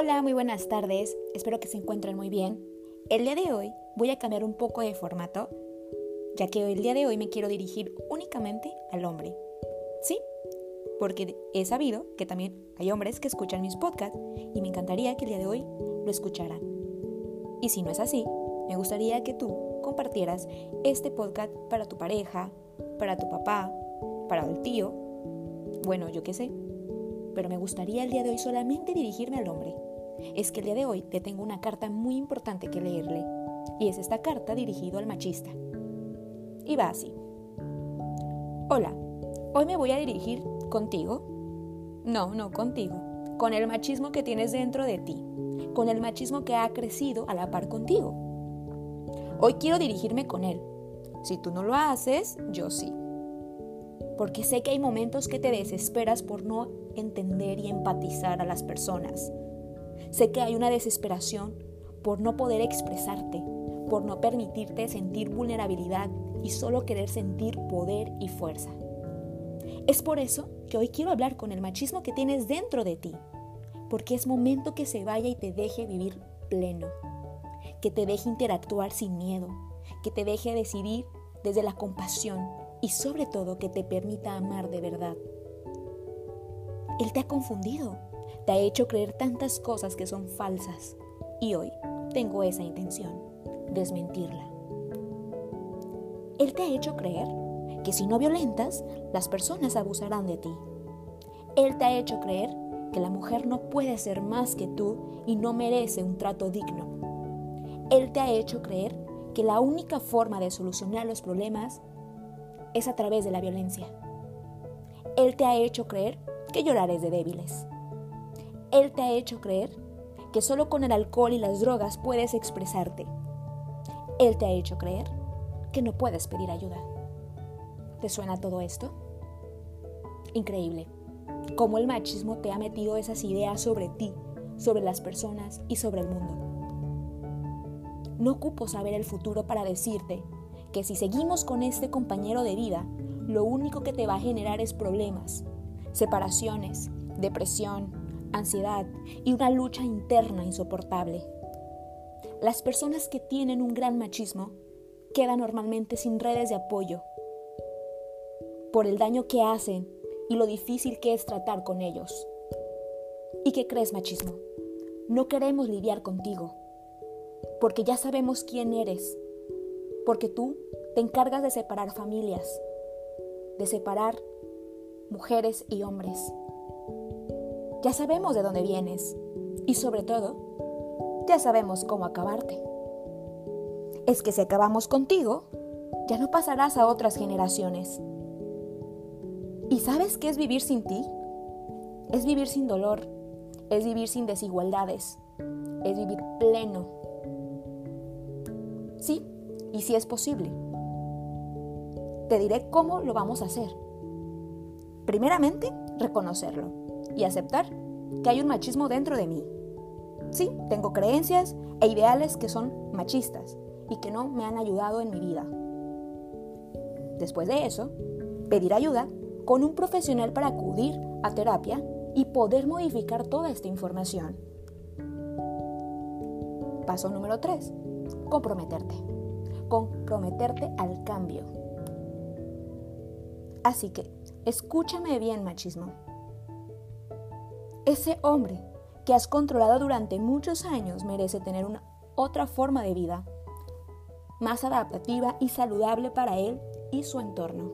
Hola, muy buenas tardes. Espero que se encuentren muy bien. El día de hoy voy a cambiar un poco de formato, ya que el día de hoy me quiero dirigir únicamente al hombre. ¿Sí? Porque he sabido que también hay hombres que escuchan mis podcasts y me encantaría que el día de hoy lo escucharan. Y si no es así, me gustaría que tú compartieras este podcast para tu pareja, para tu papá, para el tío, bueno, yo qué sé. Pero me gustaría el día de hoy solamente dirigirme al hombre. Es que el día de hoy te tengo una carta muy importante que leerle. Y es esta carta dirigido al machista. Y va así. Hola, hoy me voy a dirigir contigo. No, no contigo. Con el machismo que tienes dentro de ti. Con el machismo que ha crecido a la par contigo. Hoy quiero dirigirme con él. Si tú no lo haces, yo sí porque sé que hay momentos que te desesperas por no entender y empatizar a las personas. Sé que hay una desesperación por no poder expresarte, por no permitirte sentir vulnerabilidad y solo querer sentir poder y fuerza. Es por eso que hoy quiero hablar con el machismo que tienes dentro de ti, porque es momento que se vaya y te deje vivir pleno, que te deje interactuar sin miedo, que te deje decidir desde la compasión, y sobre todo que te permita amar de verdad. Él te ha confundido, te ha hecho creer tantas cosas que son falsas y hoy tengo esa intención, desmentirla. Él te ha hecho creer que si no violentas, las personas abusarán de ti. Él te ha hecho creer que la mujer no puede ser más que tú y no merece un trato digno. Él te ha hecho creer que la única forma de solucionar los problemas es a través de la violencia. Él te ha hecho creer que llorar es de débiles. Él te ha hecho creer que solo con el alcohol y las drogas puedes expresarte. Él te ha hecho creer que no puedes pedir ayuda. ¿Te suena todo esto? Increíble. Cómo el machismo te ha metido esas ideas sobre ti, sobre las personas y sobre el mundo. No ocupo saber el futuro para decirte que si seguimos con este compañero de vida, lo único que te va a generar es problemas, separaciones, depresión, ansiedad y una lucha interna insoportable. Las personas que tienen un gran machismo quedan normalmente sin redes de apoyo por el daño que hacen y lo difícil que es tratar con ellos. ¿Y qué crees, machismo? No queremos lidiar contigo, porque ya sabemos quién eres porque tú te encargas de separar familias, de separar mujeres y hombres. Ya sabemos de dónde vienes y sobre todo, ya sabemos cómo acabarte. Es que si acabamos contigo, ya no pasarás a otras generaciones. ¿Y sabes qué es vivir sin ti? Es vivir sin dolor, es vivir sin desigualdades, es vivir pleno. Sí, y si es posible. Te diré cómo lo vamos a hacer. Primeramente, reconocerlo y aceptar que hay un machismo dentro de mí. Sí, tengo creencias e ideales que son machistas y que no me han ayudado en mi vida. Después de eso, pedir ayuda con un profesional para acudir a terapia y poder modificar toda esta información. Paso número 3. Comprometerte comprometerte al cambio. Así que, escúchame bien, machismo. Ese hombre que has controlado durante muchos años merece tener una otra forma de vida, más adaptativa y saludable para él y su entorno.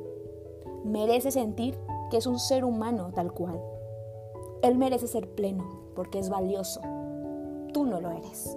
Merece sentir que es un ser humano tal cual. Él merece ser pleno porque es valioso. Tú no lo eres.